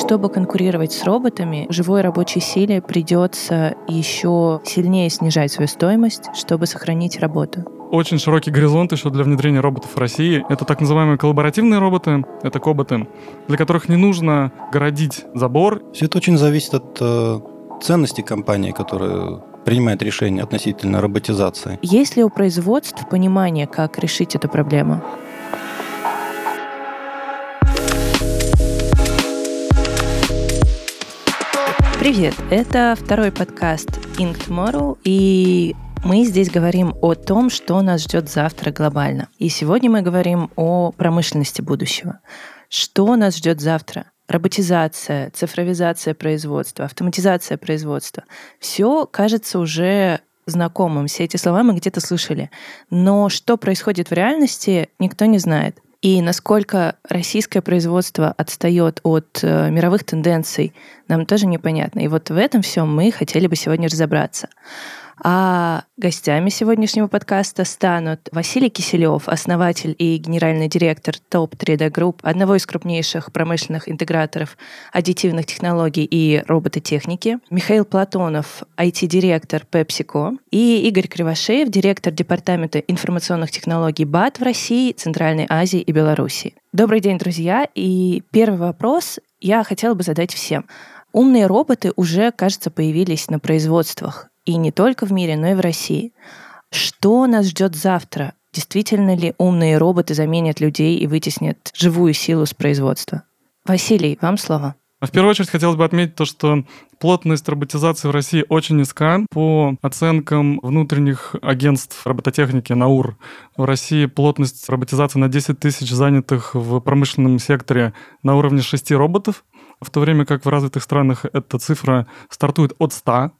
Чтобы конкурировать с роботами, живой рабочей силе придется еще сильнее снижать свою стоимость, чтобы сохранить работу очень широкий горизонт еще для внедрения роботов в России. Это так называемые коллаборативные роботы, это коботы, для которых не нужно городить забор. Все это очень зависит от э, ценности компании, которая принимает решение относительно роботизации. Есть ли у производств понимание, как решить эту проблему? Привет! Это второй подкаст Ink Tomorrow, и мы здесь говорим о том, что нас ждет завтра глобально. И сегодня мы говорим о промышленности будущего. Что нас ждет завтра? Роботизация, цифровизация производства, автоматизация производства. Все кажется уже знакомым. Все эти слова мы где-то слышали. Но что происходит в реальности, никто не знает. И насколько российское производство отстает от э, мировых тенденций, нам тоже непонятно. И вот в этом всем мы хотели бы сегодня разобраться. А гостями сегодняшнего подкаста станут Василий Киселев, основатель и генеральный директор Top 3D Group, одного из крупнейших промышленных интеграторов аддитивных технологий и робототехники, Михаил Платонов, IT-директор PepsiCo, и Игорь Кривошеев, директор департамента информационных технологий БАТ в России, Центральной Азии и Беларуси. Добрый день, друзья. И первый вопрос я хотела бы задать всем. Умные роботы уже, кажется, появились на производствах и не только в мире, но и в России. Что нас ждет завтра? Действительно ли умные роботы заменят людей и вытеснят живую силу с производства? Василий, вам слово. В первую очередь хотелось бы отметить то, что плотность роботизации в России очень низка. По оценкам внутренних агентств робототехники НАУР, в России плотность роботизации на 10 тысяч занятых в промышленном секторе на уровне 6 роботов, в то время как в развитых странах эта цифра стартует от 100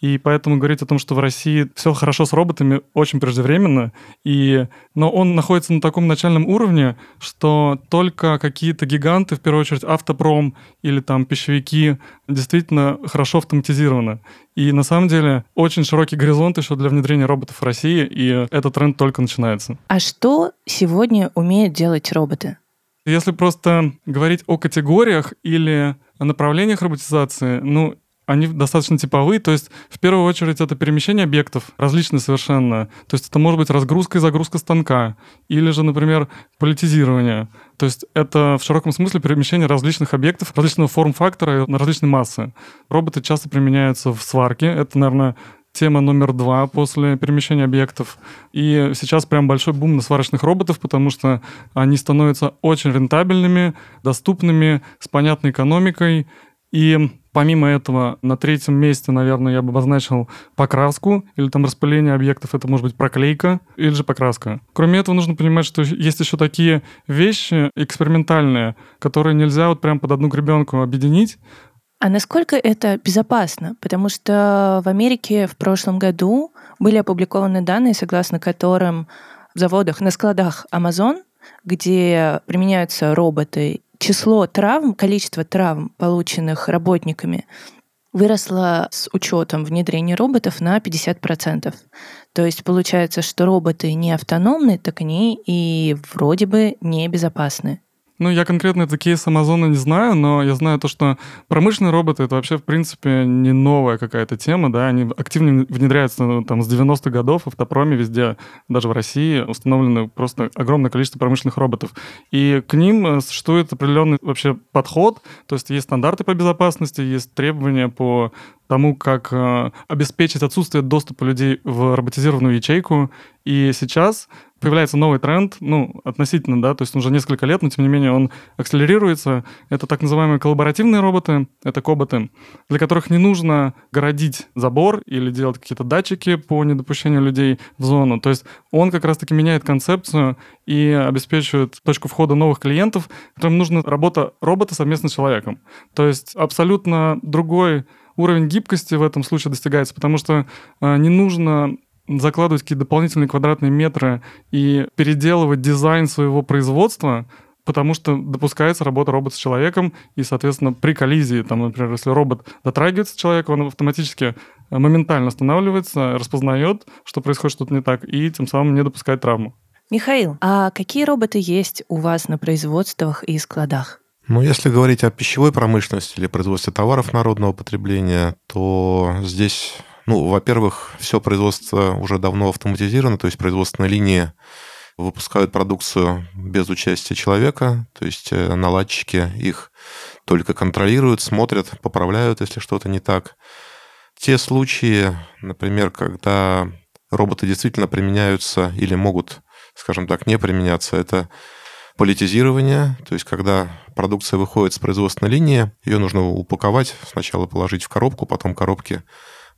и поэтому говорить о том, что в России все хорошо с роботами, очень преждевременно. И... Но он находится на таком начальном уровне, что только какие-то гиганты, в первую очередь автопром или там пищевики, действительно хорошо автоматизированы. И на самом деле очень широкий горизонт еще для внедрения роботов в России, и этот тренд только начинается. А что сегодня умеют делать роботы? Если просто говорить о категориях или о направлениях роботизации, ну, они достаточно типовые, то есть в первую очередь это перемещение объектов, различные совершенно. То есть это может быть разгрузка и загрузка станка, или же, например, политизирование. То есть это в широком смысле перемещение различных объектов, различного форм-фактора на различные массы. Роботы часто применяются в сварке. Это, наверное, тема номер два после перемещения объектов. И сейчас прям большой бум на сварочных роботов, потому что они становятся очень рентабельными, доступными, с понятной экономикой. И Помимо этого, на третьем месте, наверное, я бы обозначил покраску или там распыление объектов. Это может быть проклейка или же покраска. Кроме этого, нужно понимать, что есть еще такие вещи экспериментальные, которые нельзя вот прям под одну гребенку объединить. А насколько это безопасно? Потому что в Америке в прошлом году были опубликованы данные, согласно которым в заводах, на складах Amazon, где применяются роботы число травм, количество травм, полученных работниками, выросло с учетом внедрения роботов на 50%. То есть получается, что роботы не автономны, так они и вроде бы не безопасны. Ну, я конкретно этот кейс Амазона не знаю, но я знаю то, что промышленные роботы — это вообще, в принципе, не новая какая-то тема, да, они активно внедряются ну, там с 90-х годов, в автопроме везде, даже в России, установлено просто огромное количество промышленных роботов. И к ним э, существует определенный вообще подход, то есть есть стандарты по безопасности, есть требования по тому, как э, обеспечить отсутствие доступа людей в роботизированную ячейку. И сейчас появляется новый тренд, ну, относительно, да, то есть он уже несколько лет, но тем не менее он акселерируется. Это так называемые коллаборативные роботы, это коботы, для которых не нужно городить забор или делать какие-то датчики по недопущению людей в зону. То есть он как раз-таки меняет концепцию и обеспечивает точку входа новых клиентов, которым нужна работа робота совместно с человеком. То есть абсолютно другой уровень гибкости в этом случае достигается, потому что э, не нужно закладывать какие-то дополнительные квадратные метры и переделывать дизайн своего производства, потому что допускается работа робота с человеком, и, соответственно, при коллизии, там, например, если робот дотрагивается к человеку, он автоматически э, моментально останавливается, распознает, что происходит что-то не так, и тем самым не допускает травму. Михаил, а какие роботы есть у вас на производствах и складах? Ну, если говорить о пищевой промышленности или производстве товаров народного потребления, то здесь, ну, во-первых, все производство уже давно автоматизировано, то есть производственные линии выпускают продукцию без участия человека, то есть э, наладчики их только контролируют, смотрят, поправляют, если что-то не так. Те случаи, например, когда роботы действительно применяются или могут, скажем так, не применяться, это политизирование, то есть когда продукция выходит с производственной линии, ее нужно упаковать, сначала положить в коробку, потом коробки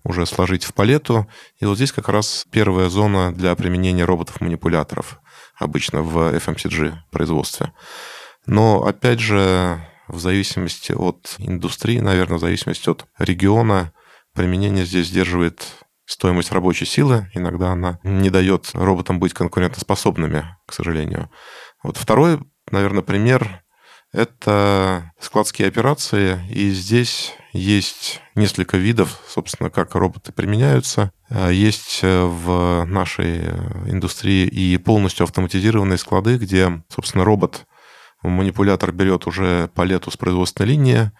уже сложить в палету. И вот здесь как раз первая зона для применения роботов-манипуляторов обычно в FMCG производстве. Но, опять же, в зависимости от индустрии, наверное, в зависимости от региона, применение здесь сдерживает стоимость рабочей силы. Иногда она не дает роботам быть конкурентоспособными, к сожалению. Вот второй, наверное, пример – это складские операции. И здесь есть несколько видов, собственно, как роботы применяются. А, есть э, в нашей э, индустрии и полностью автоматизированные склады, где, собственно, робот, манипулятор берет уже палету с производственной линии,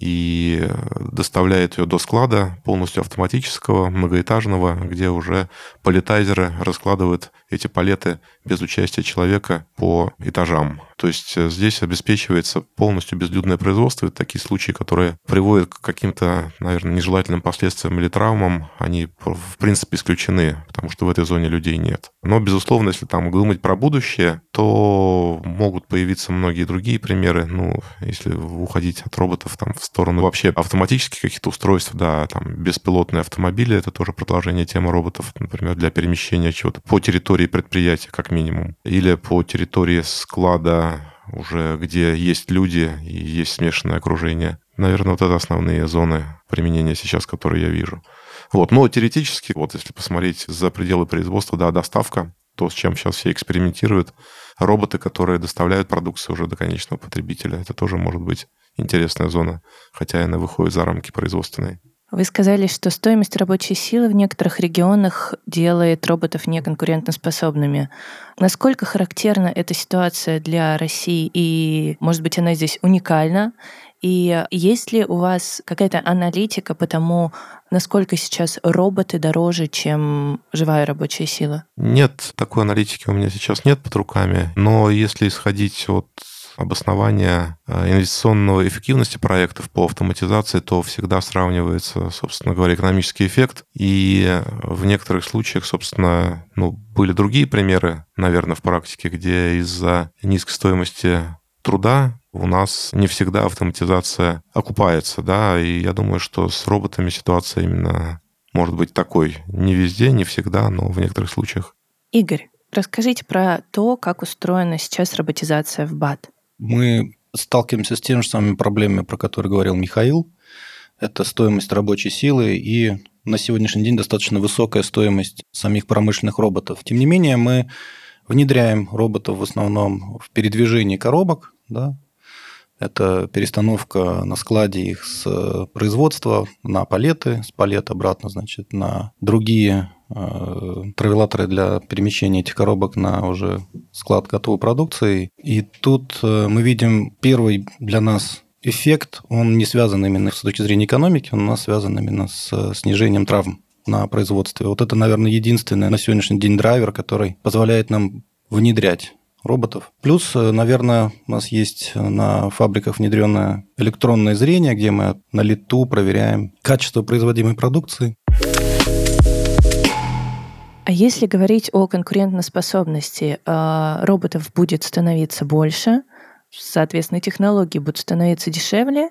и доставляет ее до склада полностью автоматического, многоэтажного, где уже палетайзеры раскладывают эти палеты без участия человека по этажам. То есть э, здесь обеспечивается полностью безлюдное производство. Это такие случаи, которые приводят к каким-то, наверное, нежелательным последствиям или травмам, они в принципе исключены, потому что в этой зоне людей нет. Но, безусловно, если там думать про будущее, то могут появиться многие другие примеры. Ну, если уходить от роботов там в сторону вообще автоматических каких-то устройств, да, там беспилотные автомобили, это тоже продолжение темы роботов, например, для перемещения чего-то по территории предприятия, как минимум, или по территории склада уже где есть люди и есть смешанное окружение. Наверное, вот это основные зоны применения сейчас, которые я вижу. Вот. Но теоретически, вот если посмотреть за пределы производства, да, доставка, то, с чем сейчас все экспериментируют, роботы, которые доставляют продукцию уже до конечного потребителя, это тоже может быть интересная зона, хотя она выходит за рамки производственной. Вы сказали, что стоимость рабочей силы в некоторых регионах делает роботов неконкурентоспособными. Насколько характерна эта ситуация для России и, может быть, она здесь уникальна? И есть ли у вас какая-то аналитика по тому, насколько сейчас роботы дороже, чем живая рабочая сила? Нет, такой аналитики у меня сейчас нет под руками. Но если исходить от обоснования э, инвестиционного эффективности проектов по автоматизации, то всегда сравнивается, собственно говоря, экономический эффект. И в некоторых случаях, собственно, ну, были другие примеры, наверное, в практике, где из-за низкой стоимости труда у нас не всегда автоматизация окупается, да, и я думаю, что с роботами ситуация именно может быть такой. Не везде, не всегда, но в некоторых случаях. Игорь, расскажите про то, как устроена сейчас роботизация в БАТ мы сталкиваемся с теми же самыми проблемами, про которые говорил Михаил. Это стоимость рабочей силы и на сегодняшний день достаточно высокая стоимость самих промышленных роботов. Тем не менее, мы внедряем роботов в основном в передвижении коробок, да, это перестановка на складе их с производства на палеты, с палет обратно, значит, на другие травелаторы для перемещения этих коробок на уже склад готовой продукции. И тут э, мы видим первый для нас эффект, он не связан именно с точки зрения экономики, он у нас связан именно с снижением травм на производстве. Вот это, наверное, единственный на сегодняшний день драйвер, который позволяет нам внедрять роботов. Плюс, э, наверное, у нас есть на фабриках внедренное электронное зрение, где мы на лету проверяем качество производимой продукции. А если говорить о конкурентоспособности, а, роботов будет становиться больше, соответственно, технологии будут становиться дешевле.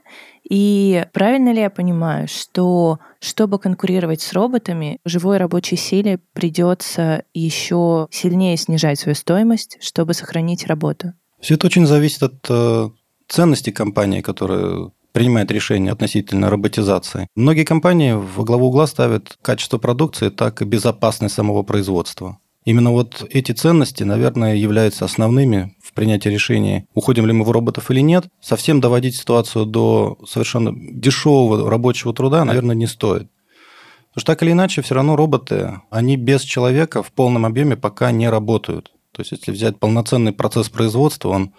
И правильно ли я понимаю, что чтобы конкурировать с роботами, живой рабочей силе придется еще сильнее снижать свою стоимость, чтобы сохранить работу? Все это очень зависит от э, ценности компании, которая принимает решения относительно роботизации. Многие компании во главу угла ставят качество продукции, так и безопасность самого производства. Именно вот эти ценности, наверное, являются основными в принятии решения, уходим ли мы в роботов или нет. Совсем доводить ситуацию до совершенно дешевого рабочего труда, наверное, не стоит. Потому что так или иначе, все равно роботы, они без человека в полном объеме пока не работают. То есть, если взять полноценный процесс производства, он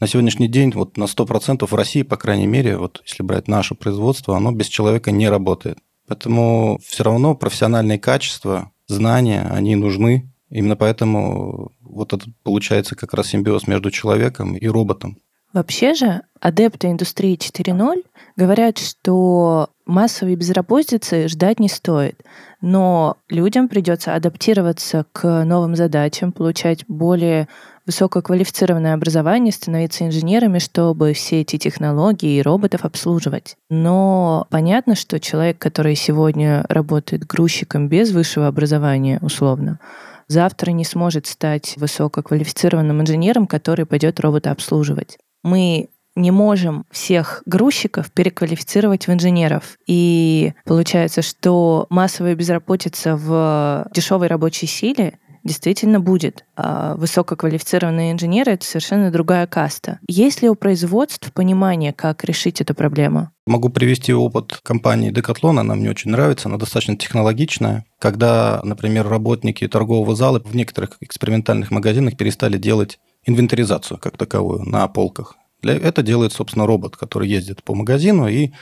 На сегодняшний день вот на 100% в России, по крайней мере, вот если брать наше производство, оно без человека не работает. Поэтому все равно профессиональные качества, знания, они нужны. Именно поэтому вот это получается как раз симбиоз между человеком и роботом. Вообще же адепты индустрии 4.0 говорят, что массовой безработицы ждать не стоит, но людям придется адаптироваться к новым задачам, получать более высококвалифицированное образование, становиться инженерами, чтобы все эти технологии и роботов обслуживать. Но понятно, что человек, который сегодня работает грузчиком без высшего образования, условно, завтра не сможет стать высококвалифицированным инженером, который пойдет робота обслуживать мы не можем всех грузчиков переквалифицировать в инженеров. И получается, что массовая безработица в дешевой рабочей силе действительно будет. А высококвалифицированные инженеры — это совершенно другая каста. Есть ли у производств понимание, как решить эту проблему? Могу привести опыт компании Decathlon, она мне очень нравится, она достаточно технологичная. Когда, например, работники торгового зала в некоторых экспериментальных магазинах перестали делать инвентаризацию как таковую на полках. Для, это делает, собственно, робот, который ездит по магазину и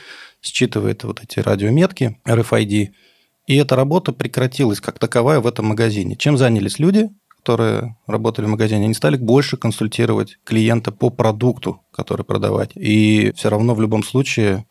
считывает вот эти радиометки RFID. И эта работа прекратилась как таковая в этом магазине. Чем занялись люди, которые работали в магазине? Они стали больше консультировать клиента по продукту, который продавать. И все равно в любом случае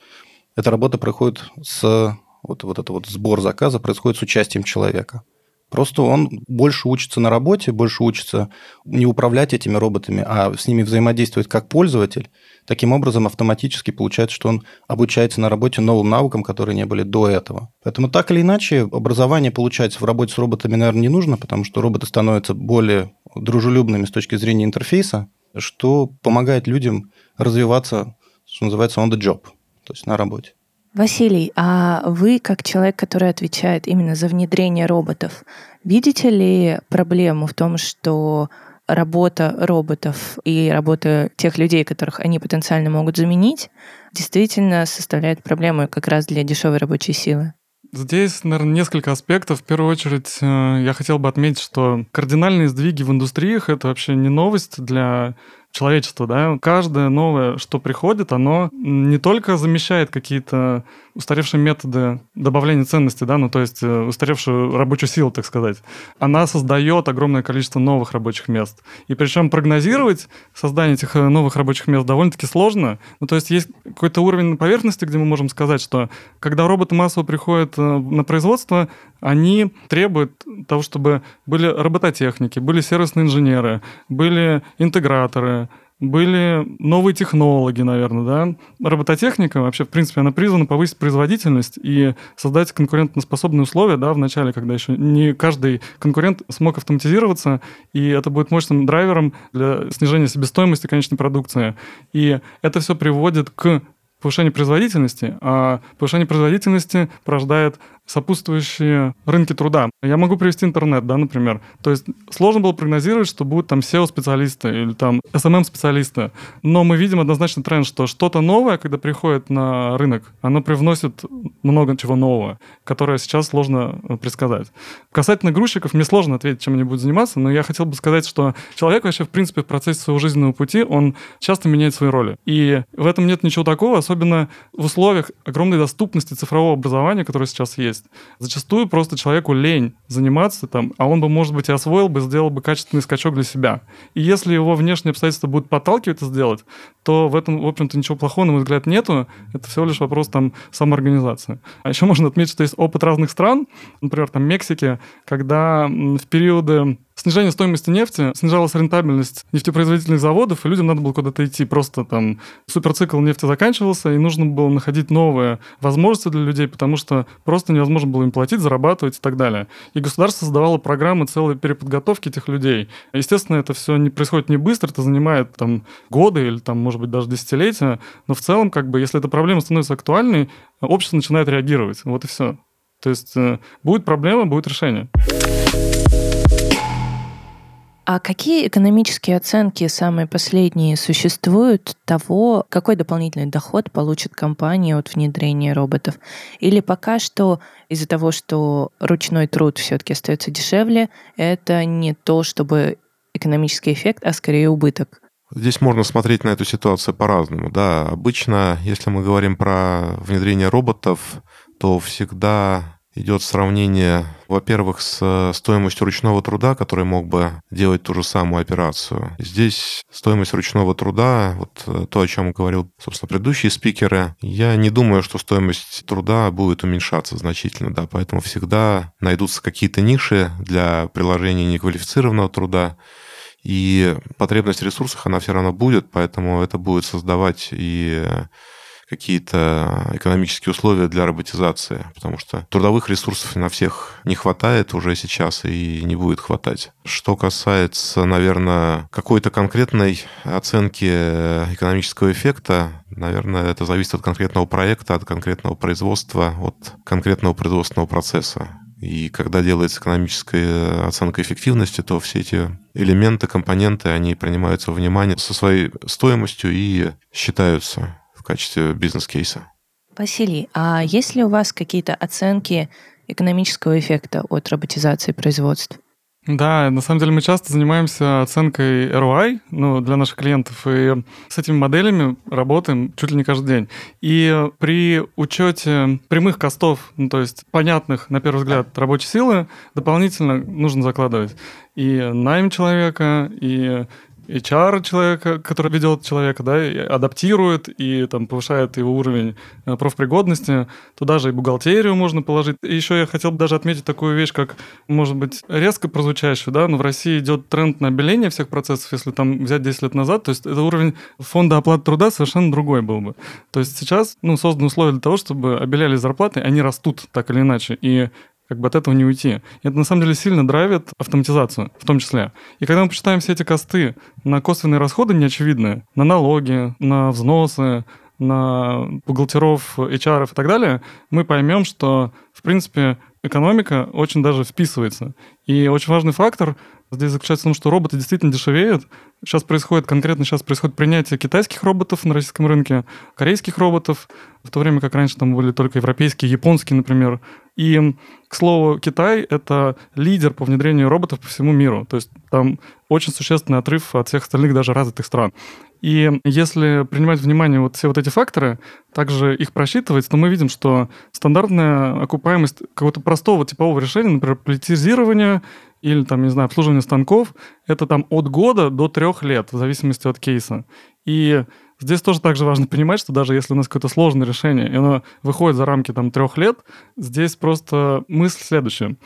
эта работа проходит с... Вот, вот это вот сбор заказа происходит с участием человека. Просто он больше учится на работе, больше учится не управлять этими роботами, а с ними взаимодействовать как пользователь. Таким образом, автоматически получается, что он обучается на работе новым навыкам, которые не были до этого. Поэтому так или иначе, образование, получается, в работе с роботами, наверное, не нужно, потому что роботы становятся более дружелюбными с точки зрения интерфейса, что помогает людям развиваться, что называется, on the job, то есть на работе. Василий, а вы, как человек, который отвечает именно за внедрение роботов, видите ли проблему в том, что работа роботов и работа тех людей, которых они потенциально могут заменить, действительно составляет проблему как раз для дешевой рабочей силы? Здесь, наверное, несколько аспектов. В первую очередь, э, я хотел бы отметить, что кардинальные сдвиги в индустриях — это вообще не новость для человечества, да, каждое новое, что приходит, оно не только замещает какие-то устаревшие методы добавления ценности, да, ну то есть э, устаревшую рабочую силу, так сказать, она создает огромное количество новых рабочих мест. И причем прогнозировать создание этих э, новых рабочих мест довольно-таки сложно. Ну то есть есть какой-то уровень поверхности, где мы можем сказать, что когда роботы массово приходят э, на производство, они требуют того, чтобы были робототехники, были сервисные инженеры, были интеграторы, были новые технологии, наверное, да. Робототехника вообще, в принципе, она призвана повысить производительность и создать конкурентоспособные условия, да, в начале, когда еще не каждый конкурент смог автоматизироваться, и это будет мощным драйвером для снижения себестоимости конечной продукции. И это все приводит к повышению производительности, а повышение производительности порождает сопутствующие рынки труда. Я могу привести интернет, да, например. То есть сложно было прогнозировать, что будут там SEO-специалисты или там SMM-специалисты. Но мы видим однозначно тренд, что что-то новое, когда приходит на рынок, оно привносит много чего нового, которое сейчас сложно э, предсказать. Касательно грузчиков, мне сложно ответить, чем они будут заниматься, но я хотел бы сказать, что человек вообще, в принципе, в процессе своего жизненного пути, он часто меняет свои роли. И в этом нет ничего такого, особенно в условиях огромной доступности цифрового образования, которое сейчас есть есть. Зачастую просто человеку лень заниматься там, а он бы, может быть, и освоил бы, сделал бы качественный скачок для себя. И если его внешние обстоятельства будут подталкивать это сделать, то в этом, в общем-то, ничего плохого, на мой взгляд, нету. Это всего лишь вопрос там самоорганизации. А еще можно отметить, что есть опыт разных стран, например, там Мексики, когда в периоды снижение стоимости нефти, снижалась рентабельность нефтепроизводительных заводов, и людям надо было куда-то идти. Просто там суперцикл нефти заканчивался, и нужно было находить новые возможности для людей, потому что просто невозможно было им платить, зарабатывать и так далее. И государство создавало программы целой переподготовки этих людей. Естественно, это все не происходит не быстро, это занимает там годы или там, может быть, даже десятилетия, но в целом, как бы, если эта проблема становится актуальной, общество начинает реагировать. Вот и все. То есть э, будет проблема, будет решение. А какие экономические оценки, самые последние, существуют того, какой дополнительный доход получит компания от внедрения роботов? Или пока что из-за того, что ручной труд все-таки остается дешевле, это не то, чтобы экономический эффект, а скорее убыток? Здесь можно смотреть на эту ситуацию по-разному. Да, обычно, если мы говорим про внедрение роботов, то всегда идет сравнение, во-первых, с стоимостью ручного труда, который мог бы делать ту же самую операцию. Здесь стоимость ручного труда, вот э, то, о чем говорил, собственно, предыдущие спикеры, я не думаю, что стоимость труда будет уменьшаться значительно, да, поэтому всегда найдутся какие-то ниши для приложения неквалифицированного труда, и потребность в ресурсах, она все равно будет, поэтому это будет создавать и какие-то экономические условия для роботизации, потому что трудовых ресурсов на всех не хватает уже сейчас и не будет хватать. Что касается, наверное, какой-то конкретной оценки экономического эффекта, наверное, это зависит от конкретного проекта, от конкретного производства, от конкретного производственного процесса. И когда делается экономическая оценка эффективности, то все эти элементы, компоненты, они принимаются во внимание со своей стоимостью и считаются качестве бизнес-кейса. Василий, а есть ли у вас какие-то оценки экономического эффекта от роботизации производств? Да, на самом деле мы часто занимаемся оценкой ROI ну, для наших клиентов, и с этими моделями работаем чуть ли не каждый день. И при учете прямых костов, ну, то есть понятных, на первый взгляд, рабочей силы, дополнительно нужно закладывать и найм человека, и HR человека, который ведет человека, да, и адаптирует и там повышает его уровень э, профпригодности. Туда же и бухгалтерию можно положить. И еще я хотел бы даже отметить такую вещь, как, может быть, резко прозвучащую, да, но в России идет тренд на обеление всех процессов, если там взять 10 лет назад, то есть это уровень фонда оплаты труда совершенно другой был бы. То есть сейчас, ну, созданы условия для того, чтобы обеляли зарплаты, они растут так или иначе. И как бы от этого не уйти. И это на самом деле сильно драйвит автоматизацию в том числе. И когда мы посчитаем все эти косты на косвенные расходы неочевидные, на налоги, на взносы, на бухгалтеров, HR и так далее, мы поймем, что, в принципе, экономика очень даже вписывается. И очень важный фактор здесь заключается в том, что роботы действительно дешевеют. Сейчас происходит, конкретно сейчас происходит принятие китайских роботов на российском рынке, корейских роботов, в то время как раньше там были только европейские, японские, например. И, к слову, Китай — это лидер по внедрению роботов по всему миру. То есть там очень существенный отрыв от всех остальных даже развитых стран. И если принимать внимание вот все вот эти факторы, также их просчитывать, то мы видим, что стандартная окупаемость какого-то простого типового решения, например, политизирование или там, не знаю, обслуживание станков, это там от года до трех лет, в зависимости от кейса. И здесь тоже также важно понимать, что даже если у нас какое-то сложное решение, и оно выходит за рамки там трех лет, здесь просто мысль следующая.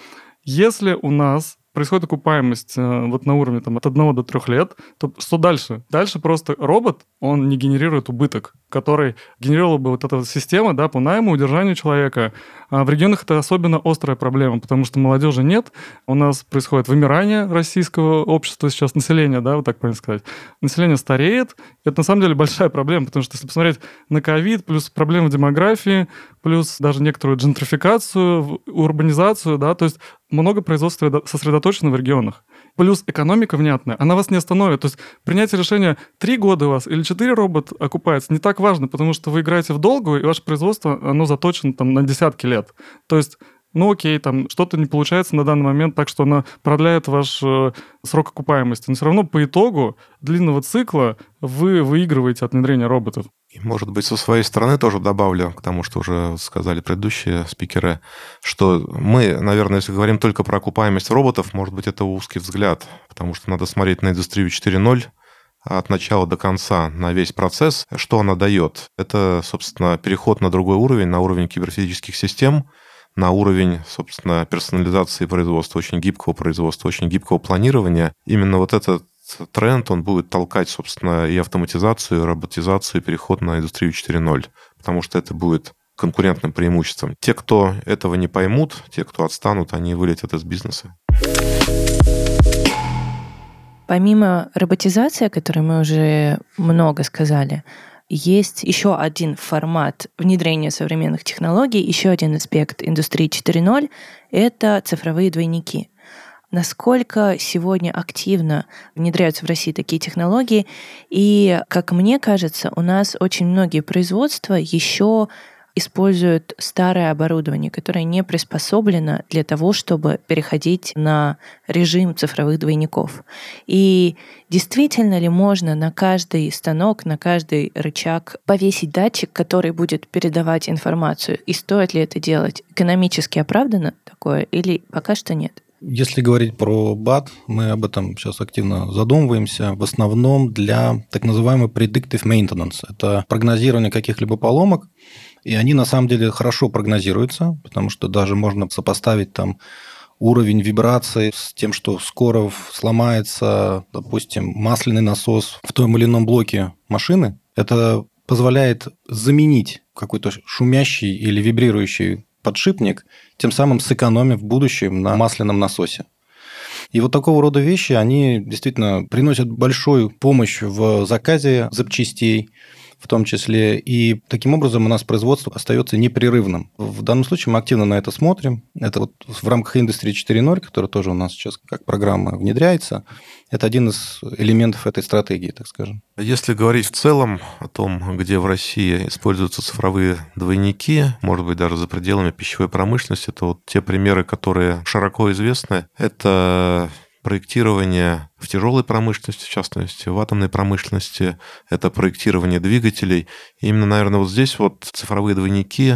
Если у нас происходит окупаемость э, вот на уровне там, от 1 до 3 лет, то что дальше? Дальше просто робот, он не генерирует убыток, который генерировала бы вот эта система да, по найму, удержанию человека. А в регионах это особенно острая проблема, потому что молодежи нет, у нас происходит вымирание российского общества сейчас, населения, да, вот так правильно сказать. Население стареет, это на самом деле большая проблема, потому что если посмотреть на ковид, плюс проблемы демографии, плюс даже некоторую джентрификацию, урбанизацию, да, то есть много производства сосредоточено в регионах. Плюс экономика внятная, она вас не остановит. То есть принятие решения три года у вас или четыре робот окупается не так важно, потому что вы играете в долгую, и ваше производство, оно заточено там на десятки лет. То есть ну окей, там что-то не получается на данный момент, так что она продляет ваш э, срок окупаемости. Но все равно по итогу длинного цикла вы выигрываете от внедрения роботов. И, может быть, со своей стороны тоже добавлю к тому, что уже сказали предыдущие спикеры, что мы, наверное, если говорим только про окупаемость роботов, может быть, это узкий взгляд, потому что надо смотреть на индустрию 4.0, от начала до конца на весь процесс, что она дает. Это, собственно, переход на другой уровень, на уровень киберфизических систем, на уровень, собственно, персонализации производства, очень гибкого производства, очень гибкого планирования. Именно вот этот тренд, он будет толкать, собственно, и автоматизацию, и роботизацию, и переход на индустрию 4.0, потому что это будет конкурентным преимуществом. Те, кто этого не поймут, те, кто отстанут, они вылетят из бизнеса. Помимо роботизации, о которой мы уже много сказали, есть еще один формат внедрения современных технологий, еще один аспект индустрии 4.0 — это цифровые двойники. Насколько сегодня активно внедряются в России такие технологии? И, как мне кажется, у нас очень многие производства еще используют старое оборудование, которое не приспособлено для того, чтобы переходить на режим цифровых двойников. И действительно ли можно на каждый станок, на каждый рычаг повесить датчик, который будет передавать информацию? И стоит ли это делать? Экономически оправдано такое или пока что нет? Если говорить про BAT, мы об этом сейчас активно задумываемся, в основном для так называемого predictive maintenance. Это прогнозирование каких-либо поломок, и они на самом деле хорошо прогнозируются, потому что даже можно сопоставить там уровень вибрации с тем, что скоро сломается, допустим, масляный насос в том или ином блоке машины. Это позволяет заменить какой-то шумящий или вибрирующий подшипник, тем самым сэкономив в будущем на масляном насосе. И вот такого рода вещи, они действительно приносят большую помощь в заказе запчастей, в том числе. И таким образом у нас производство остается непрерывным. В данном случае мы активно на это смотрим. Это вот в рамках индустрии 4.0, которая тоже у нас сейчас как программа внедряется, это один из элементов этой стратегии, так скажем. Если говорить в целом о том, где в России используются цифровые двойники, может быть, даже за пределами пищевой промышленности, то вот те примеры, которые широко известны, это проектирование в тяжелой промышленности, в частности, в атомной промышленности, это проектирование двигателей. И именно, наверное, вот здесь вот цифровые двойники,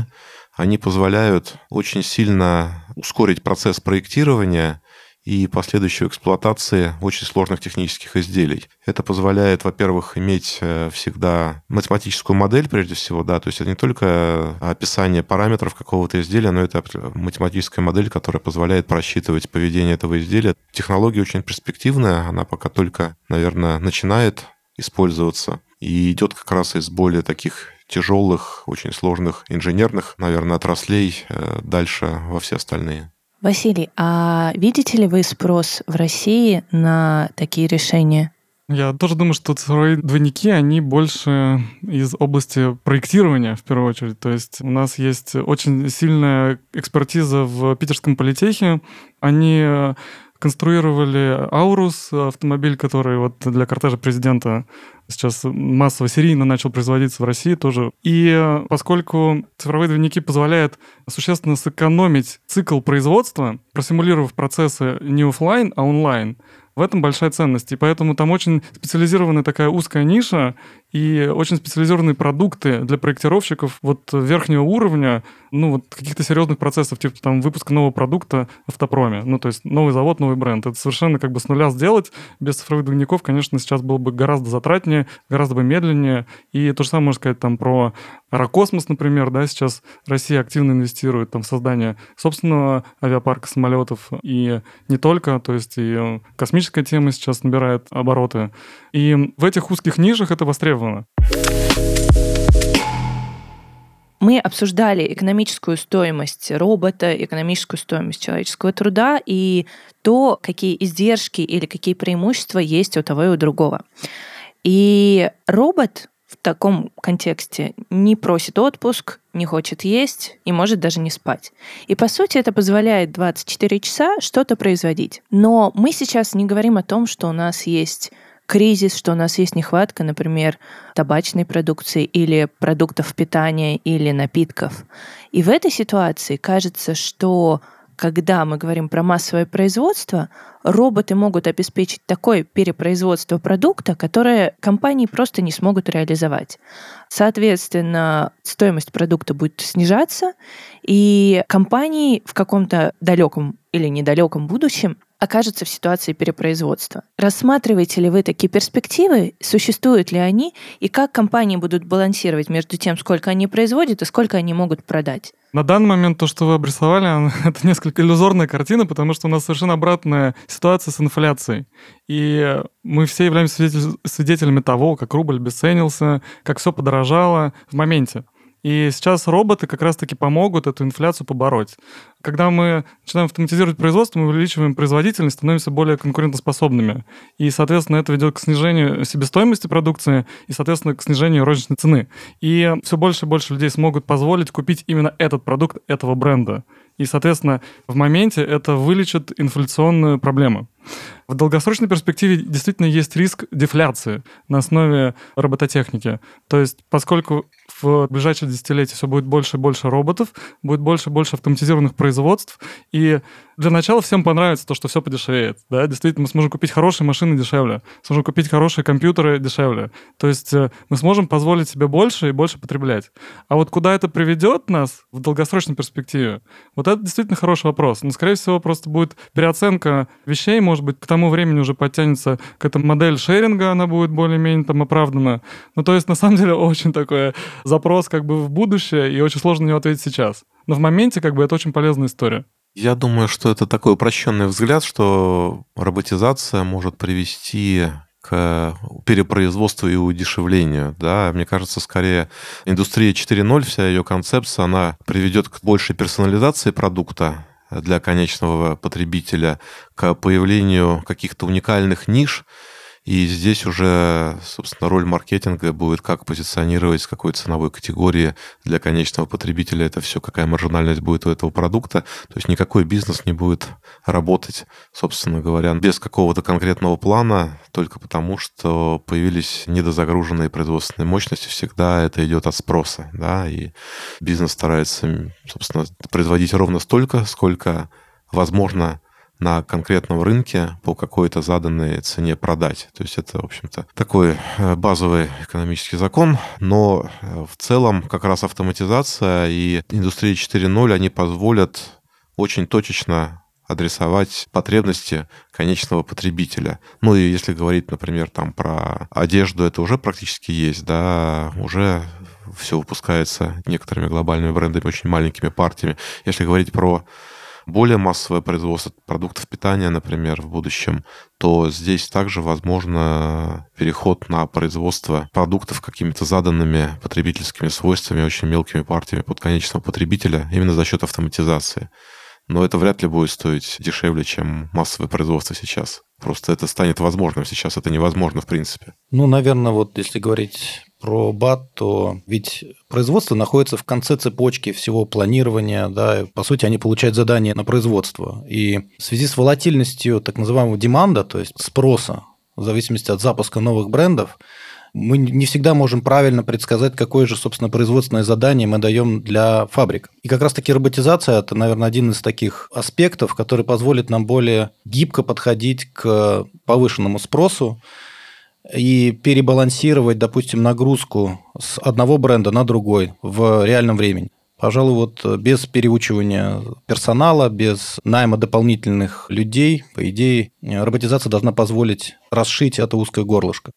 они позволяют очень сильно ускорить процесс проектирования и последующей эксплуатации очень сложных технических изделий. Это позволяет, во-первых, иметь э, всегда математическую модель, прежде всего, да, то есть это не только описание параметров какого-то изделия, но это математическая модель, которая позволяет просчитывать поведение этого изделия. Технология очень перспективная, она пока только, наверное, начинает использоваться и идет как раз из более таких тяжелых, очень сложных инженерных, наверное, отраслей э, дальше во все остальные. Василий, а видите ли вы спрос в России на такие решения? Я тоже думаю, что цифровые двойники, они больше из области проектирования, в первую очередь. То есть у нас есть очень сильная экспертиза в Питерском политехе. Они конструировали Аурус, автомобиль, который вот для кортежа президента сейчас массово серийно начал производиться в России тоже. И поскольку цифровые двойники позволяют существенно сэкономить цикл производства, просимулировав процессы не офлайн, а онлайн, в этом большая ценность. И поэтому там очень специализированная такая узкая ниша и очень специализированные продукты для проектировщиков вот верхнего уровня, ну вот каких-то серьезных процессов, типа там выпуска нового продукта в автопроме. Ну то есть новый завод, новый бренд. Это совершенно как бы с нуля сделать без цифровых двойников, конечно, сейчас было бы гораздо затратнее, гораздо бы медленнее. И то же самое можно сказать там про Аэрокосмос, например, да, сейчас Россия активно инвестирует там, в создание собственного авиапарка самолетов, и не только, то есть и космическая тема сейчас набирает обороты. И в этих узких нишах это востребовано. Мы обсуждали экономическую стоимость робота, экономическую стоимость человеческого труда и то, какие издержки или какие преимущества есть у того и у другого. И робот в таком контексте не просит отпуск, не хочет есть и может даже не спать. И по сути это позволяет 24 часа что-то производить. Но мы сейчас не говорим о том, что у нас есть кризис, что у нас есть нехватка, например, табачной продукции или продуктов питания или напитков. И в этой ситуации кажется, что когда мы говорим про массовое производство, роботы могут обеспечить такое перепроизводство продукта, которое компании просто не смогут реализовать. Соответственно, стоимость продукта будет снижаться, и компании в каком-то далеком или недалеком будущем окажется в ситуации перепроизводства. Рассматриваете ли вы такие перспективы, существуют ли они, и как компании будут балансировать между тем, сколько они производят и сколько они могут продать? На данный момент то, что вы обрисовали, это несколько иллюзорная картина, потому что у нас совершенно обратная ситуация с инфляцией. И мы все являемся свидетелями того, как рубль обесценился, как все подорожало в моменте. И сейчас роботы как раз-таки помогут эту инфляцию побороть. Когда мы начинаем автоматизировать производство, мы увеличиваем производительность, становимся более конкурентоспособными. И, соответственно, это ведет к снижению себестоимости продукции и, соответственно, к снижению розничной цены. И все больше и больше людей смогут позволить купить именно этот продукт этого бренда. И, соответственно, в моменте это вылечит инфляционную проблему. В долгосрочной перспективе действительно есть риск дефляции на основе робототехники. То есть, поскольку в ближайшие десятилетия все будет больше и больше роботов, будет больше и больше автоматизированных производств, и для начала всем понравится то, что все подешевеет. Да? Действительно, мы сможем купить хорошие машины дешевле, сможем купить хорошие компьютеры дешевле. То есть э, мы сможем позволить себе больше и больше потреблять. А вот куда это приведет нас в долгосрочной перспективе, вот это действительно хороший вопрос. Но, скорее всего, просто будет переоценка вещей, может быть, к тому времени уже подтянется к этому модель шеринга, она будет более-менее там оправдана. Ну, то есть, на самом деле, очень такой запрос как бы в будущее, и очень сложно на него ответить сейчас. Но в моменте как бы это очень полезная история. Я думаю, что это такой упрощенный взгляд, что роботизация может привести к перепроизводству и удешевлению. Да? Мне кажется, скорее индустрия 4.0, вся ее концепция, она приведет к большей персонализации продукта для конечного потребителя, к появлению каких-то уникальных ниш, и здесь уже, собственно, роль маркетинга будет как позиционировать с какой ценовой категории для конечного потребителя это все, какая маржинальность будет у этого продукта. То есть никакой бизнес не будет работать, собственно говоря, без какого-то конкретного плана, только потому что появились недозагруженные производственные мощности. Всегда это идет от спроса, да, и бизнес старается, собственно, производить ровно столько, сколько возможно на конкретном рынке по какой-то заданной цене продать. То есть это, в общем-то, такой э, базовый экономический закон, но э, в целом как раз автоматизация и индустрия 4.0, они позволят очень точечно адресовать потребности конечного потребителя. Ну и если говорить, например, там про одежду, это уже практически есть, да, уже все выпускается некоторыми глобальными брендами, очень маленькими партиями. Если говорить про более массовое производство продуктов питания, например, в будущем, то здесь также возможно переход на производство продуктов какими-то заданными потребительскими свойствами, очень мелкими партиями под конечного потребителя именно за счет автоматизации. Но это вряд ли будет стоить дешевле, чем массовое производство сейчас. Просто это станет возможным. Сейчас это невозможно, в принципе. Ну, наверное, вот если говорить про БАТ, то ведь производство находится в конце цепочки всего планирования, да, по сути, они получают задание на производство. И в связи с волатильностью так называемого деманда, то есть спроса, в зависимости от запуска новых брендов, мы не всегда можем правильно предсказать, какое же, собственно, производственное задание мы даем для фабрик. И как раз-таки роботизация – это, наверное, один из таких аспектов, который позволит нам более гибко подходить к повышенному спросу, и перебалансировать, допустим, нагрузку с одного бренда на другой в реальном времени. Пожалуй, вот без переучивания персонала, без найма дополнительных людей, по идее, роботизация должна позволить расшить это узкое горлышко.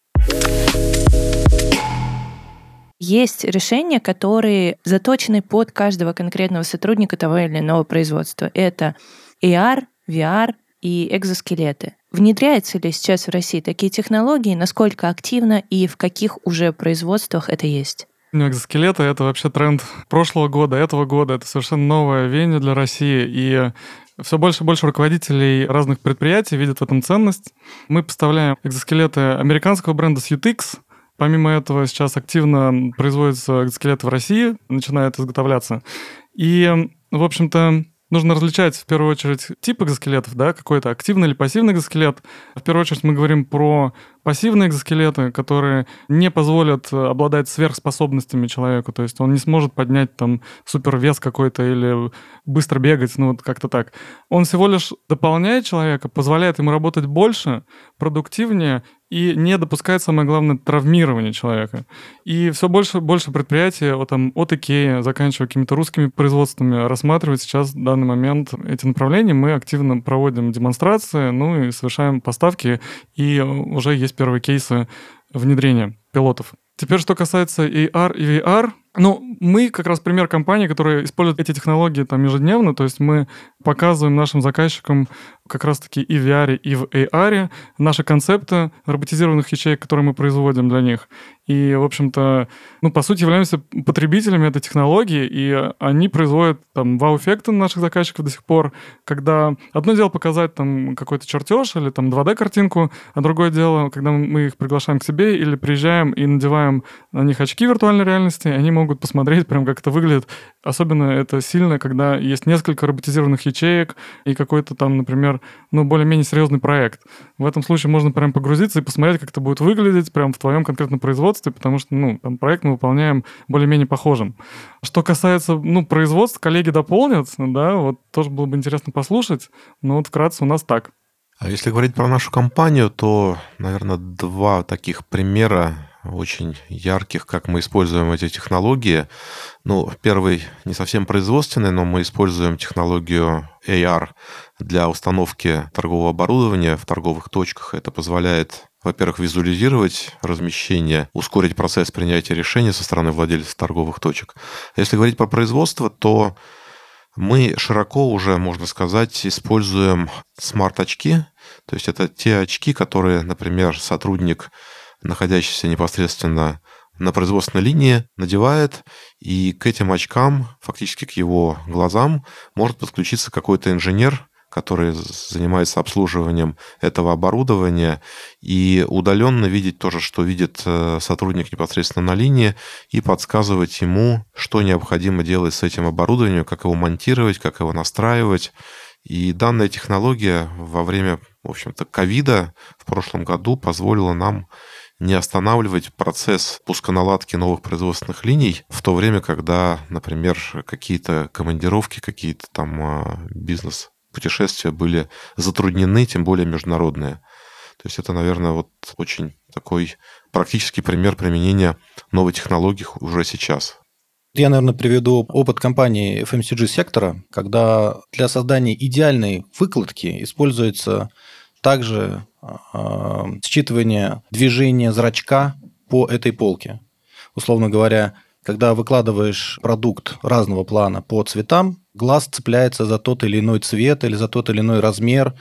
Есть решения, которые заточены под каждого конкретного сотрудника того или иного производства. Это AR, VR и экзоскелеты. Внедряются ли сейчас в России такие технологии, насколько активно и в каких уже производствах это есть? Ну, экзоскелеты — это вообще тренд прошлого года, этого года. Это совершенно новое веяние для России. И все больше и больше руководителей разных предприятий видят в этом ценность. Мы поставляем экзоскелеты американского бренда Sutix, Помимо этого, сейчас активно производятся экзоскелеты в России, начинают изготовляться. И, в общем-то, нужно различать в первую очередь тип экзоскелетов, да, какой-то активный или пассивный экзоскелет. В первую очередь мы говорим про пассивные экзоскелеты, которые не позволят обладать сверхспособностями человеку, то есть он не сможет поднять там супервес какой-то или быстро бегать, ну вот как-то так. Он всего лишь дополняет человека, позволяет ему работать больше, продуктивнее и не допускает, самое главное, травмирования человека. И все больше больше предприятий, вот там от Икеи, заканчивая какими-то русскими производствами, рассматривают сейчас в данный момент эти направления. Мы активно проводим демонстрации, ну и совершаем поставки, и уже есть первые кейсы внедрения пилотов. Теперь, что касается AR и VR, ну, мы как раз пример компании, которая использует эти технологии там ежедневно, то есть мы показываем нашим заказчикам как раз-таки и в VR, и в AR наши концепты роботизированных ячеек, которые мы производим для них. И, в общем-то, ну, по сути, являемся потребителями этой технологии, и они производят там вау-эффекты наших заказчиков до сих пор, когда одно дело показать там какой-то чертеж или там 2D-картинку, а другое дело, когда мы их приглашаем к себе или приезжаем и надеваем на них очки виртуальной реальности, они могут могут посмотреть прям, как это выглядит. Особенно это сильно, когда есть несколько роботизированных ячеек и какой-то там, например, ну, более-менее серьезный проект. В этом случае можно прям погрузиться и посмотреть, как это будет выглядеть прям в твоем конкретном производстве, потому что, ну, там проект мы выполняем более-менее похожим. Что касается, ну, производства, коллеги дополнят, да, вот тоже было бы интересно послушать, но вот вкратце у нас так. А если говорить про нашу компанию, то, наверное, два таких примера очень ярких, как мы используем эти технологии. Ну, первый не совсем производственный, но мы используем технологию AR для установки торгового оборудования в торговых точках. Это позволяет во-первых, визуализировать размещение, ускорить процесс принятия решений со стороны владельцев торговых точек. Если говорить про производство, то мы широко уже, можно сказать, используем смарт-очки. То есть это те очки, которые, например, сотрудник, находящийся непосредственно на производственной линии, надевает, и к этим очкам, фактически к его глазам, может подключиться какой-то инженер, который занимается обслуживанием этого оборудования, и удаленно видеть тоже, что видит э, сотрудник непосредственно на линии, и подсказывать ему, что необходимо делать с этим оборудованием, как его монтировать, как его настраивать. И данная технология во время, в общем-то, ковида в прошлом году позволила нам не останавливать процесс пусконаладки новых производственных линий в то время, когда, например, какие-то командировки, какие-то там а, бизнес путешествия были затруднены, тем более международные. То есть это, наверное, вот очень такой практический пример применения новой технологий уже сейчас. Я, наверное, приведу опыт компании FMCG сектора, когда для создания идеальной выкладки используется также э, считывание движения зрачка по этой полке. Условно говоря, когда выкладываешь продукт разного плана по цветам, глаз цепляется за тот или иной цвет или за тот или иной размер,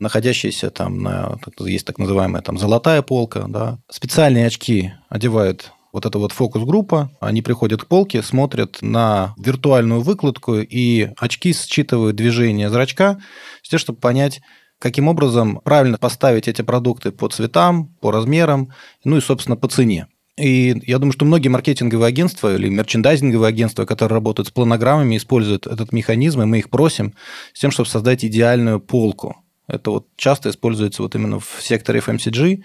находящийся там на, есть так называемая там золотая полка, да. Специальные очки одевают вот эта вот фокус-группа, они приходят к полке, смотрят на виртуальную выкладку, и очки считывают движение зрачка, с тем, чтобы понять, каким образом правильно поставить эти продукты по цветам, по размерам, ну и, собственно, по цене. И я думаю, что многие маркетинговые агентства или мерчендайзинговые агентства, которые работают с планограммами, используют этот механизм, и мы их просим с тем, чтобы создать идеальную полку. Это вот часто используется вот именно в секторе FMCG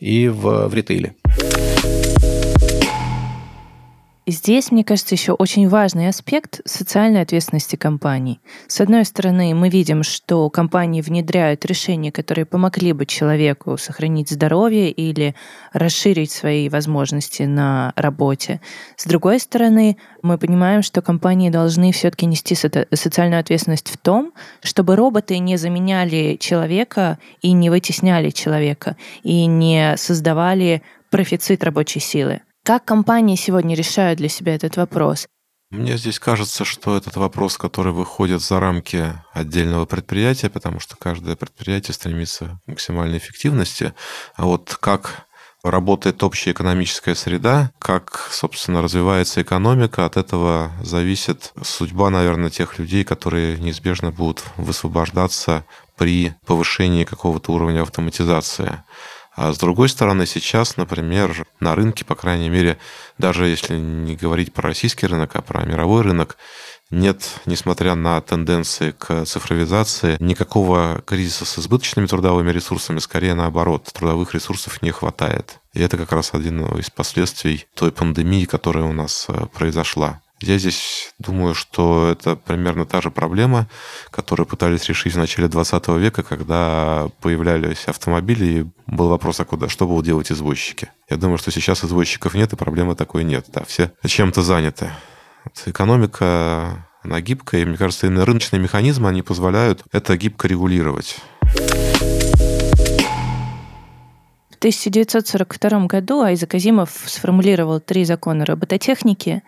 и в, в ритейле. Здесь, мне кажется, еще очень важный аспект социальной ответственности компаний. С одной стороны, мы видим, что компании внедряют решения, которые помогли бы человеку сохранить здоровье или расширить свои возможности на работе. С другой стороны, мы понимаем, что компании должны все-таки нести социальную ответственность в том, чтобы роботы не заменяли человека и не вытесняли человека, и не создавали профицит рабочей силы. Как компании сегодня решают для себя этот вопрос? Мне здесь кажется, что этот вопрос, который выходит за рамки отдельного предприятия, потому что каждое предприятие стремится к максимальной эффективности. А вот как работает общая экономическая среда, как, собственно, развивается экономика, от этого зависит судьба, наверное, тех людей, которые неизбежно будут высвобождаться при повышении какого-то уровня автоматизации. А с другой стороны, сейчас, например, на рынке, по крайней мере, даже если не говорить про российский рынок, а про мировой рынок, нет, несмотря на тенденции к цифровизации, никакого кризиса с избыточными трудовыми ресурсами, скорее наоборот, трудовых ресурсов не хватает. И это как раз один из последствий той пандемии, которая у нас э, произошла. Я здесь думаю, что это примерно та же проблема, которую пытались решить в начале 20 века, когда появлялись автомобили, и был вопрос, а куда, что будут делать извозчики. Я думаю, что сейчас извозчиков нет, и проблемы такой нет. Да, все чем-то заняты. Экономика, она гибкая, и мне кажется, именно рыночные механизмы, они позволяют это гибко регулировать. В 1942 году Айзек Азимов сформулировал три закона робототехники,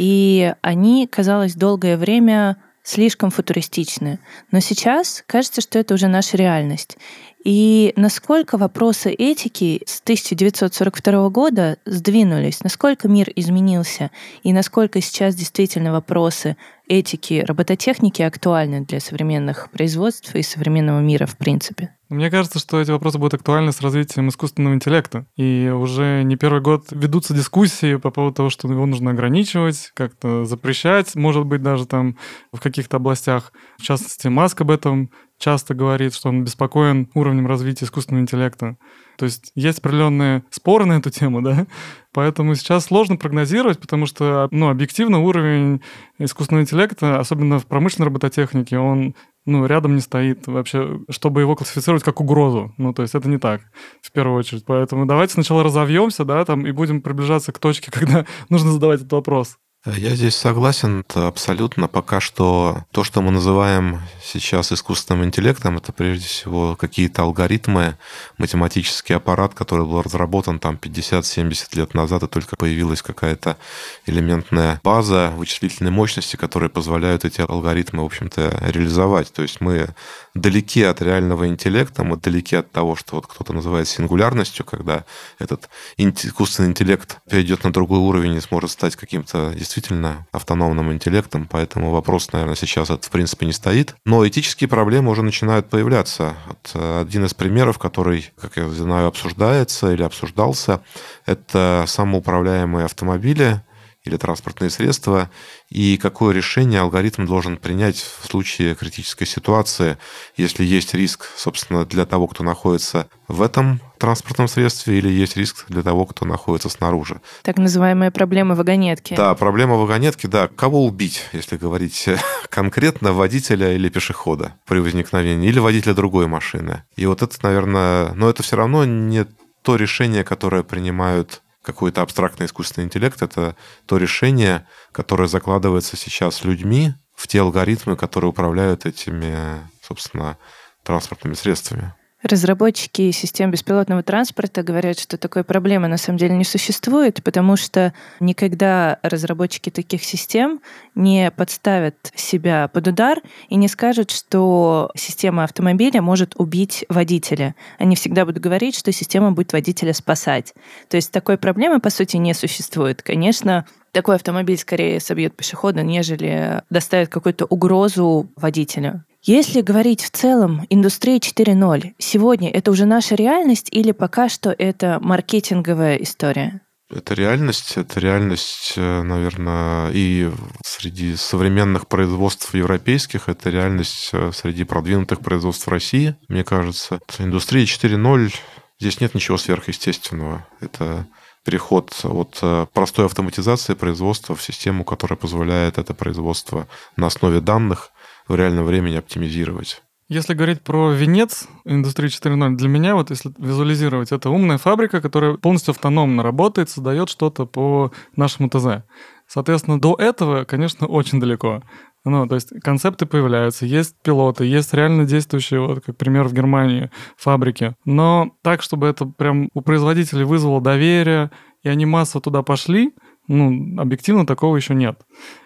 и они, казалось, долгое время слишком футуристичны. Но сейчас кажется, что это уже наша реальность. И насколько вопросы этики с 1942 года сдвинулись, насколько мир изменился, и насколько сейчас действительно вопросы этики робототехники актуальны для современных производств и современного мира в принципе? Мне кажется, что эти вопросы будут актуальны с развитием искусственного интеллекта. И уже не первый год ведутся дискуссии по поводу того, что его нужно ограничивать, как-то запрещать, может быть, даже там в каких-то областях. В частности, Маск об этом часто говорит, что он беспокоен уровнем развития искусственного интеллекта. То есть есть определенные споры на эту тему, да, поэтому сейчас сложно прогнозировать, потому что, ну, объективно уровень искусственного интеллекта, особенно в промышленной робототехнике, он ну, рядом не стоит вообще, чтобы его классифицировать как угрозу. Ну, то есть это не так, в первую очередь. Поэтому давайте сначала разовьемся, да, там, и будем приближаться к точке, когда нужно задавать этот вопрос. Я здесь согласен абсолютно. Пока что то, что мы называем сейчас искусственным интеллектом, это прежде всего какие-то алгоритмы, математический аппарат, который был разработан там 50-70 лет назад, и только появилась какая-то элементная база вычислительной мощности, которые позволяют эти алгоритмы, в общем-то, реализовать. То есть мы далеки от реального интеллекта, мы далеки от того, что вот кто-то называет сингулярностью, когда этот искусственный интеллект перейдет на другой уровень и сможет стать каким-то действительно автономным интеллектом, поэтому вопрос, наверное, сейчас это в принципе не стоит. Но этические проблемы уже начинают появляться. Вот э, один из примеров, который, как я знаю, обсуждается или обсуждался, это самоуправляемые автомобили, или транспортные средства, и какое решение алгоритм должен принять в случае критической ситуации, если есть риск, собственно, для того, кто находится в этом транспортном средстве, или есть риск для того, кто находится снаружи. Так называемая проблема вагонетки. Да, проблема вагонетки, да. Кого убить, если говорить конкретно, водителя или пешехода при возникновении, или водителя другой машины. И вот это, наверное, но это все равно не то решение, которое принимают какой-то абстрактный искусственный интеллект, это то решение, которое закладывается сейчас людьми в те алгоритмы, которые управляют этими, собственно, транспортными средствами. Разработчики систем беспилотного транспорта говорят, что такой проблемы на самом деле не существует, потому что никогда разработчики таких систем не подставят себя под удар и не скажут, что система автомобиля может убить водителя. Они всегда будут говорить, что система будет водителя спасать. То есть такой проблемы, по сути, не существует. Конечно, такой автомобиль скорее собьет пешехода, нежели доставит какую-то угрозу водителю. Если говорить в целом, индустрия 4.0, сегодня это уже наша реальность или пока что это маркетинговая история? Это реальность, это реальность, э, наверное, и среди современных производств европейских, это реальность э, среди продвинутых производств России, мне кажется. Индустрия 4.0, здесь нет ничего сверхъестественного. Это переход от э, простой автоматизации производства в систему, которая позволяет это производство на основе данных в реальном времени оптимизировать. Если говорить про венец индустрии 4.0, для меня, вот если визуализировать, это умная фабрика, которая полностью автономно работает, создает что-то по нашему ТЗ. Соответственно, до этого, конечно, очень далеко. Ну, то есть концепты появляются, есть пилоты, есть реально действующие, вот как пример в Германии, фабрики. Но так, чтобы это прям у производителей вызвало доверие, и они массово туда пошли, ну, объективно такого еще нет.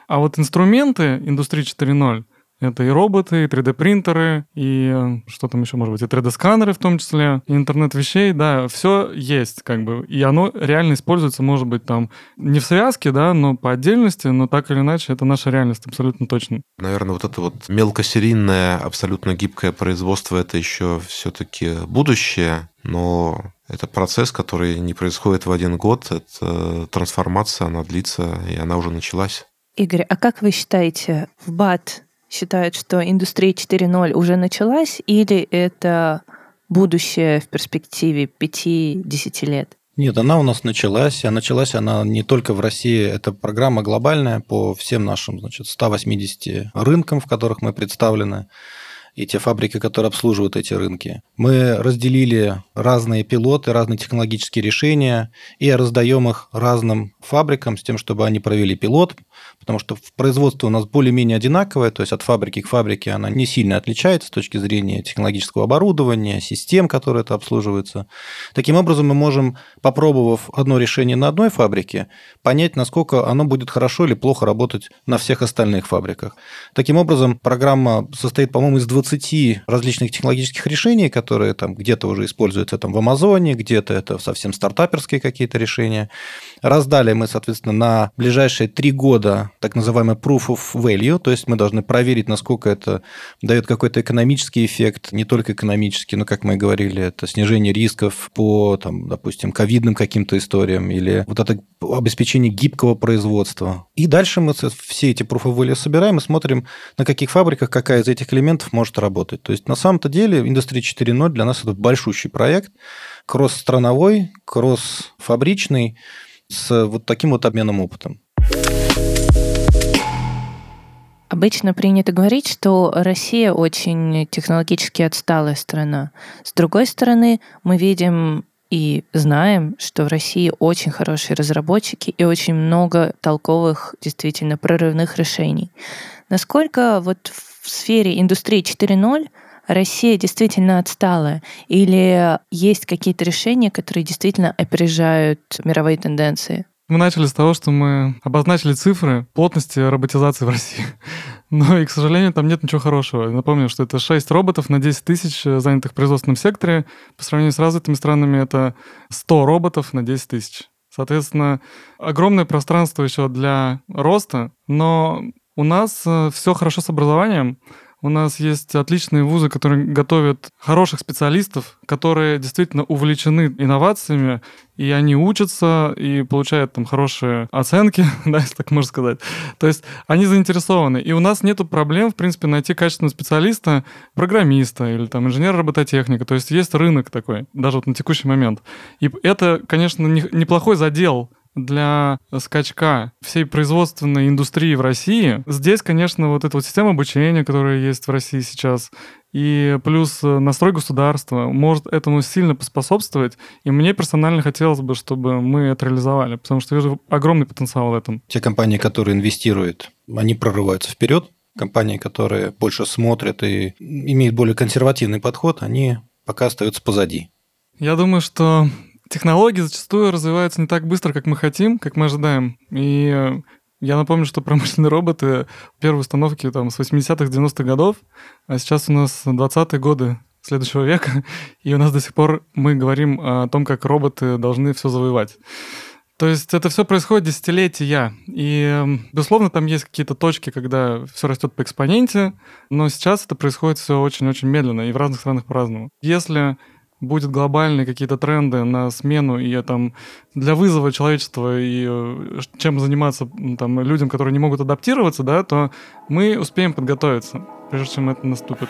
А вот инструменты индустрии 4.0, это и роботы, и 3D-принтеры, и э, что там еще может быть, и 3D-сканеры в том числе, и интернет вещей, да, все есть как бы. И оно реально используется, может быть, там не в связке, да, но по отдельности, но так или иначе это наша реальность абсолютно точно. Наверное, вот это вот мелкосерийное, абсолютно гибкое производство, это еще все-таки будущее, но это процесс, который не происходит в один год, это трансформация, она длится, и она уже началась. Игорь, а как вы считаете, в БАТ считают, что индустрия 4.0 уже началась, или это будущее в перспективе 5-10 лет? Нет, она у нас началась, а началась она не только в России, это программа глобальная по всем нашим, значит, 180 рынкам, в которых мы представлены и те фабрики, которые обслуживают эти рынки. Мы разделили разные пилоты, разные технологические решения и раздаем их разным фабрикам с тем, чтобы они провели пилот, потому что в производстве у нас более-менее одинаковое, то есть от фабрики к фабрике она не сильно отличается с точки зрения технологического оборудования, систем, которые это обслуживаются. Таким образом, мы можем, попробовав одно решение на одной фабрике, понять, насколько оно будет хорошо или плохо работать на всех остальных фабриках. Таким образом, программа состоит, по-моему, из 20 различных технологических решений, которые там где-то уже используются там в Амазоне, где-то это совсем стартаперские какие-то решения. Раздали мы, соответственно, на ближайшие три года так называемый proof of value, то есть мы должны проверить, насколько это дает какой-то экономический эффект, не только экономический, но, как мы и говорили, это снижение рисков по, там, допустим, ковидным каким-то историям или вот это обеспечение гибкого производства. И дальше мы все эти proof of value собираем и смотрим, на каких фабриках какая из этих элементов может работать. То есть на самом-то деле индустрия 4.0 для нас это большущий проект, кросс-страновой, кросс-фабричный, с вот таким вот обменом опытом. Обычно принято говорить, что Россия очень технологически отсталая страна. С другой стороны, мы видим и знаем, что в России очень хорошие разработчики и очень много толковых, действительно прорывных решений. Насколько вот в сфере индустрии 4.0 Россия действительно отсталая? Или есть какие-то решения, которые действительно опережают мировые тенденции? Мы начали с того, что мы обозначили цифры плотности роботизации в России. Но и, к сожалению, там нет ничего хорошего. Напомню, что это 6 роботов на 10 тысяч занятых в производственном секторе. По сравнению с развитыми странами это 100 роботов на 10 тысяч. Соответственно, огромное пространство еще для роста, но у нас э, все хорошо с образованием. У нас есть отличные вузы, которые готовят хороших специалистов, которые действительно увлечены инновациями, и они учатся и получают там хорошие оценки, да, если так можно сказать. То есть они заинтересованы. И у нас нет проблем, в принципе, найти качественного специалиста, программиста или там инженера-робототехника. То есть есть рынок такой, даже вот на текущий момент. И это, конечно, неплохой задел для скачка всей производственной индустрии в России. Здесь, конечно, вот эта вот система обучения, которая есть в России сейчас, и плюс настрой государства может этому сильно поспособствовать. И мне персонально хотелось бы, чтобы мы это реализовали, потому что вижу огромный потенциал в этом. Те компании, которые инвестируют, они прорываются вперед. Компании, которые больше смотрят и имеют более консервативный подход, они пока остаются позади. Я думаю, что технологии зачастую развиваются не так быстро, как мы хотим, как мы ожидаем. И э, я напомню, что промышленные роботы, первые установки там с 80-х, 90-х годов, а сейчас у нас 20-е годы следующего века, и у нас до сих пор мы говорим о том, как роботы должны все завоевать. То есть это все происходит десятилетия. И, эм, безусловно, там есть какие-то точки, когда все растет по экспоненте, но сейчас это происходит все очень-очень медленно, и в разных странах по-разному. Если будет глобальные какие-то тренды на смену и там для вызова человечества и э, чем заниматься там людям, которые не могут адаптироваться, да, то мы успеем подготовиться, прежде чем это наступит.